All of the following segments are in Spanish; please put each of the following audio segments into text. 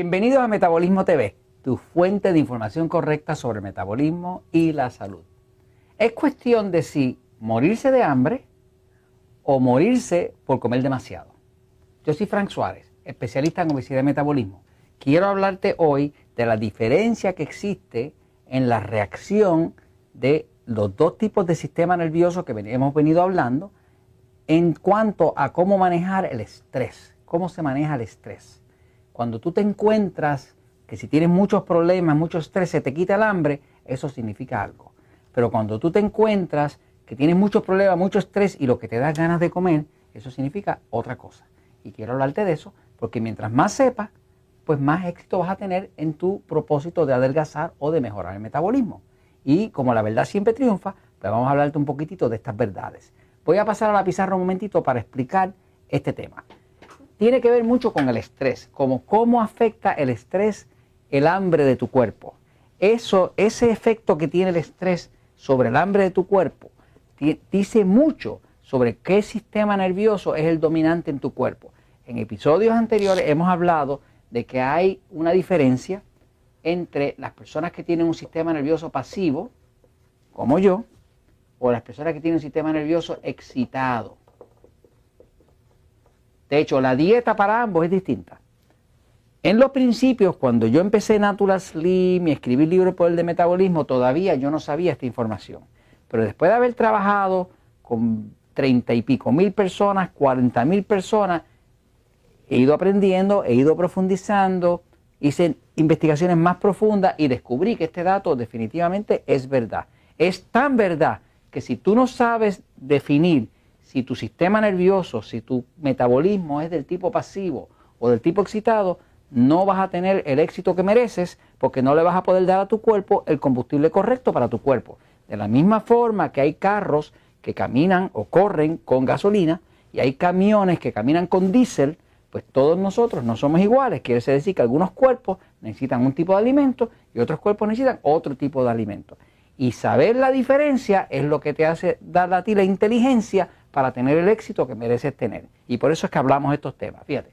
Bienvenidos a Metabolismo TV, tu fuente de información correcta sobre el metabolismo y la salud. Es cuestión de si morirse de hambre o morirse por comer demasiado. Yo soy Frank Suárez, especialista en obesidad y metabolismo. Quiero hablarte hoy de la diferencia que existe en la reacción de los dos tipos de sistema nervioso que hemos venido hablando en cuanto a cómo manejar el estrés, cómo se maneja el estrés. Cuando tú te encuentras que si tienes muchos problemas, mucho estrés, se te quita el hambre, eso significa algo. Pero cuando tú te encuentras que tienes muchos problemas, mucho estrés y lo que te da ganas de comer, eso significa otra cosa. Y quiero hablarte de eso porque mientras más sepas, pues más éxito vas a tener en tu propósito de adelgazar o de mejorar el metabolismo. Y como la verdad siempre triunfa, pues vamos a hablarte un poquitito de estas verdades. Voy a pasar a la pizarra un momentito para explicar este tema tiene que ver mucho con el estrés, como cómo afecta el estrés el hambre de tu cuerpo. Eso, ese efecto que tiene el estrés sobre el hambre de tu cuerpo dice mucho sobre qué sistema nervioso es el dominante en tu cuerpo. En episodios anteriores hemos hablado de que hay una diferencia entre las personas que tienen un sistema nervioso pasivo, como yo, o las personas que tienen un sistema nervioso excitado. De hecho, la dieta para ambos es distinta. En los principios, cuando yo empecé Natural Slim y escribí el libro por el de metabolismo, todavía yo no sabía esta información. Pero después de haber trabajado con treinta y pico mil personas, cuarenta mil personas, he ido aprendiendo, he ido profundizando, hice investigaciones más profundas y descubrí que este dato definitivamente es verdad. Es tan verdad que si tú no sabes definir si tu sistema nervioso, si tu metabolismo es del tipo pasivo o del tipo excitado, no vas a tener el éxito que mereces porque no le vas a poder dar a tu cuerpo el combustible correcto para tu cuerpo. De la misma forma que hay carros que caminan o corren con gasolina y hay camiones que caminan con diésel, pues todos nosotros no somos iguales. Quiere decir que algunos cuerpos necesitan un tipo de alimento y otros cuerpos necesitan otro tipo de alimento. Y saber la diferencia es lo que te hace dar a ti la inteligencia para tener el éxito que mereces tener. Y por eso es que hablamos de estos temas. Fíjate.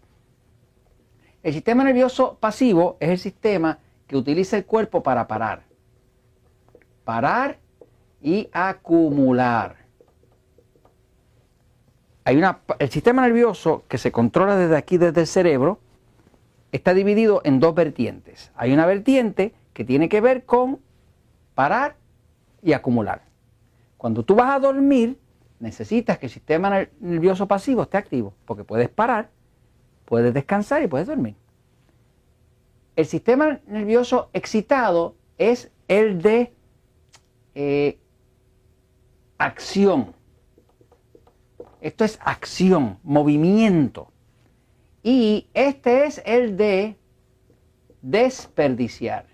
El sistema nervioso pasivo es el sistema que utiliza el cuerpo para parar. Parar y acumular. Hay una, el sistema nervioso que se controla desde aquí, desde el cerebro, está dividido en dos vertientes. Hay una vertiente que tiene que ver con parar y acumular. Cuando tú vas a dormir, necesitas que el sistema nervioso pasivo esté activo, porque puedes parar, puedes descansar y puedes dormir. El sistema nervioso excitado es el de eh, acción. Esto es acción, movimiento. Y este es el de desperdiciar.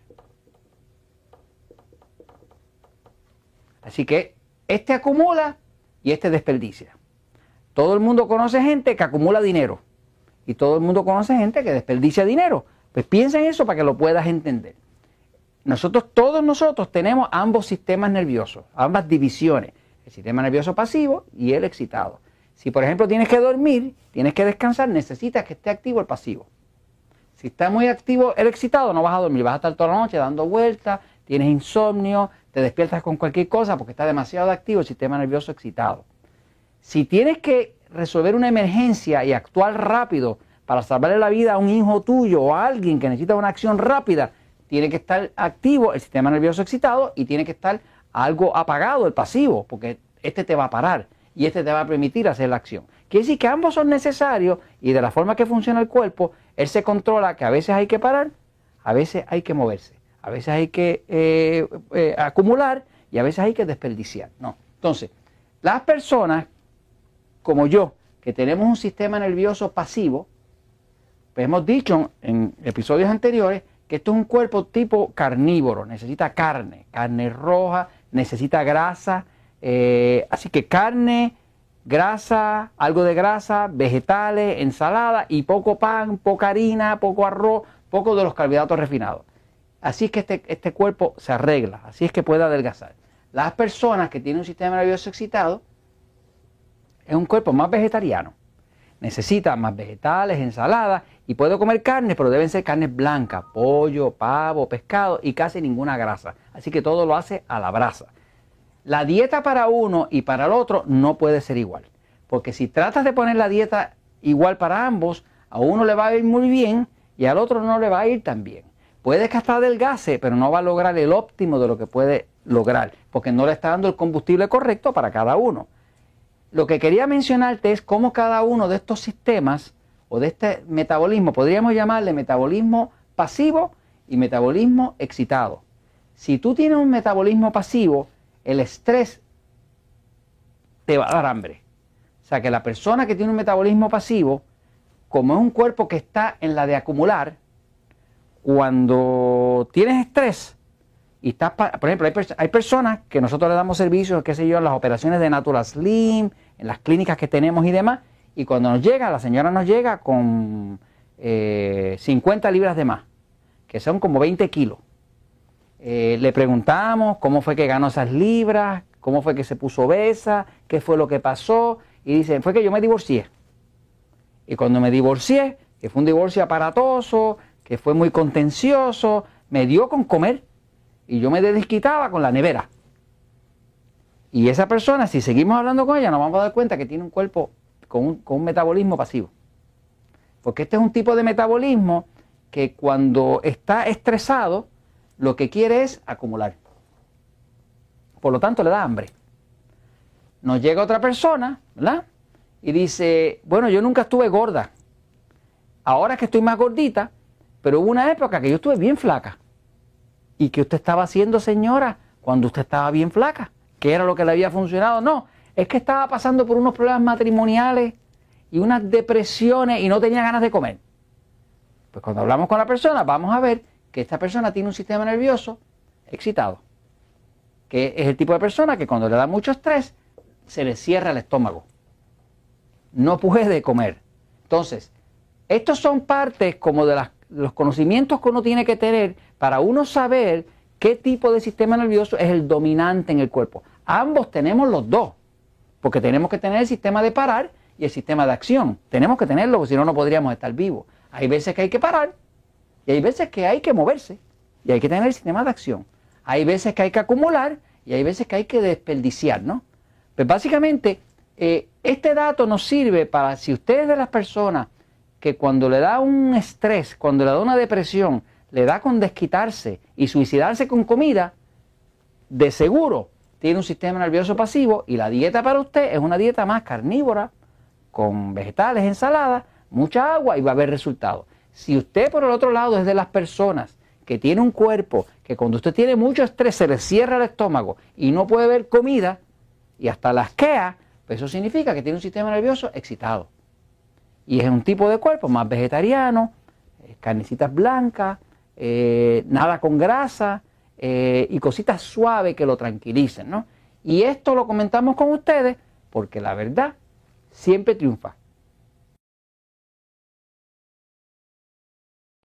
Así que este acumula y este desperdicia. Todo el mundo conoce gente que acumula dinero y todo el mundo conoce gente que desperdicia dinero. Pues piensa en eso para que lo puedas entender. Nosotros, todos nosotros tenemos ambos sistemas nerviosos, ambas divisiones, el sistema nervioso pasivo y el excitado. Si por ejemplo tienes que dormir, tienes que descansar, necesitas que esté activo el pasivo. Si está muy activo el excitado, no vas a dormir, vas a estar toda la noche dando vueltas, tienes insomnio, te despiertas con cualquier cosa porque está demasiado activo el sistema nervioso excitado. Si tienes que resolver una emergencia y actuar rápido para salvarle la vida a un hijo tuyo o a alguien que necesita una acción rápida, tiene que estar activo el sistema nervioso excitado y tiene que estar algo apagado el pasivo, porque este te va a parar y este te va a permitir hacer la acción. Quiere decir que ambos son necesarios y de la forma que funciona el cuerpo, él se controla que a veces hay que parar, a veces hay que moverse. A veces hay que eh, eh, acumular y a veces hay que desperdiciar. No. Entonces, las personas como yo, que tenemos un sistema nervioso pasivo, pues hemos dicho en episodios anteriores que esto es un cuerpo tipo carnívoro, necesita carne, carne roja, necesita grasa, eh, así que carne, grasa, algo de grasa, vegetales, ensalada y poco pan, poca harina, poco arroz, poco de los carbohidratos refinados. Así es que este, este, cuerpo se arregla, así es que puede adelgazar. Las personas que tienen un sistema nervioso excitado es un cuerpo más vegetariano. Necesita más vegetales, ensaladas Y puedo comer carne, pero deben ser carnes blancas, pollo, pavo, pescado y casi ninguna grasa. Así que todo lo hace a la brasa. La dieta para uno y para el otro no puede ser igual. Porque si tratas de poner la dieta igual para ambos, a uno le va a ir muy bien y al otro no le va a ir tan bien. Puede que hasta adelgase, pero no va a lograr el óptimo de lo que puede lograr, porque no le está dando el combustible correcto para cada uno. Lo que quería mencionarte es cómo cada uno de estos sistemas o de este metabolismo, podríamos llamarle metabolismo pasivo y metabolismo excitado. Si tú tienes un metabolismo pasivo, el estrés te va a dar hambre. O sea que la persona que tiene un metabolismo pasivo, como es un cuerpo que está en la de acumular, cuando tienes estrés y estás, por ejemplo, hay, personas que nosotros le damos servicios, qué sé yo, en las operaciones de Natural Slim, en las clínicas que tenemos y demás, y cuando nos llega, la señora nos llega con 50 eh, libras de más, que son como 20 kilos. Eh, le preguntamos cómo fue que ganó esas libras, cómo fue que se puso obesa, qué fue lo que pasó, y dice, fue que yo me divorcié. Y cuando me divorcié, que fue un divorcio aparatoso, que fue muy contencioso, me dio con comer y yo me desquitaba con la nevera. Y esa persona, si seguimos hablando con ella, nos vamos a dar cuenta que tiene un cuerpo con un, metabolismo pasivo. Porque este es un tipo de metabolismo que cuando está estresado, lo que quiere es acumular. Por lo tanto, le da hambre. Nos llega otra persona, ¿verdad? Y dice, bueno, yo nunca estuve gorda. Ahora que estoy más gordita, pero hubo una época que yo estuve bien flaca. ¿Y qué usted estaba haciendo, señora, cuando usted estaba bien flaca? ¿Qué era lo que le había funcionado? No, es que estaba pasando por unos problemas matrimoniales y unas depresiones y no tenía ganas de comer. Pues cuando hablamos con la persona, vamos a ver que esta persona tiene un sistema nervioso excitado. Que es el tipo de persona que cuando le da mucho estrés, se le cierra el estómago. No puede comer. Entonces, estos son partes como de las los conocimientos que uno tiene que tener para uno saber qué tipo de sistema nervioso es el dominante en el cuerpo. Ambos tenemos los dos, porque tenemos que tener el sistema de parar y el sistema de acción. Tenemos que tenerlo, porque si no, no podríamos estar vivos. Hay veces que hay que parar y hay veces que hay que moverse y hay que tener el sistema de acción. Hay veces que hay que acumular y hay veces que hay que desperdiciar, ¿no? Pues básicamente, eh, este dato nos sirve para, si ustedes de las personas que cuando le da un estrés, cuando le da una depresión, le da con desquitarse y suicidarse con comida, de seguro tiene un sistema nervioso pasivo y la dieta para usted es una dieta más carnívora, con vegetales, ensaladas, mucha agua y va a haber resultados. Si usted por el otro lado es de las personas que tiene un cuerpo que cuando usted tiene mucho estrés se le cierra el estómago y no puede ver comida y hasta las quea, pues eso significa que tiene un sistema nervioso excitado. Y es un tipo de cuerpo más vegetariano, eh, carnecitas blancas, eh, nada con grasa eh, y cositas suaves que lo tranquilicen, ¿no? Y esto lo comentamos con ustedes porque la verdad siempre triunfa.